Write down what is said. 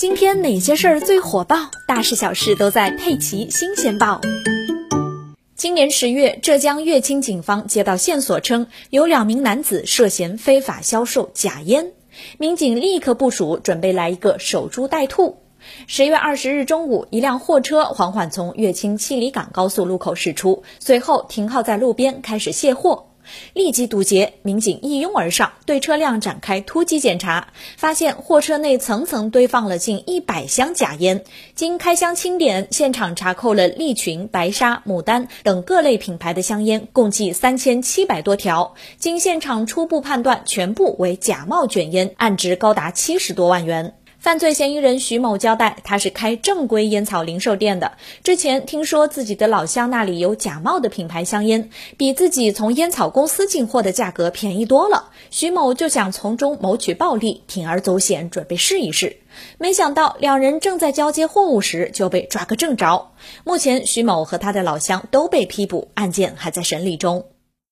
今天哪些事儿最火爆？大事小事都在《佩奇新鲜报》。今年十月，浙江乐清警方接到线索称，有两名男子涉嫌非法销售假烟，民警立刻部署，准备来一个守株待兔。十月二十日中午，一辆货车缓缓从乐清七里岗高速路口驶出，随后停靠在路边，开始卸货。立即堵截，民警一拥而上，对车辆展开突击检查，发现货车内层层堆放了近一百箱假烟。经开箱清点，现场查扣了利群、白沙、牡丹等各类品牌的香烟，共计三千七百多条。经现场初步判断，全部为假冒卷烟，案值高达七十多万元。犯罪嫌疑人徐某交代，他是开正规烟草零售店的。之前听说自己的老乡那里有假冒的品牌香烟，比自己从烟草公司进货的价格便宜多了。徐某就想从中谋取暴利，铤而走险，准备试一试。没想到两人正在交接货物时就被抓个正着。目前，徐某和他的老乡都被批捕，案件还在审理中。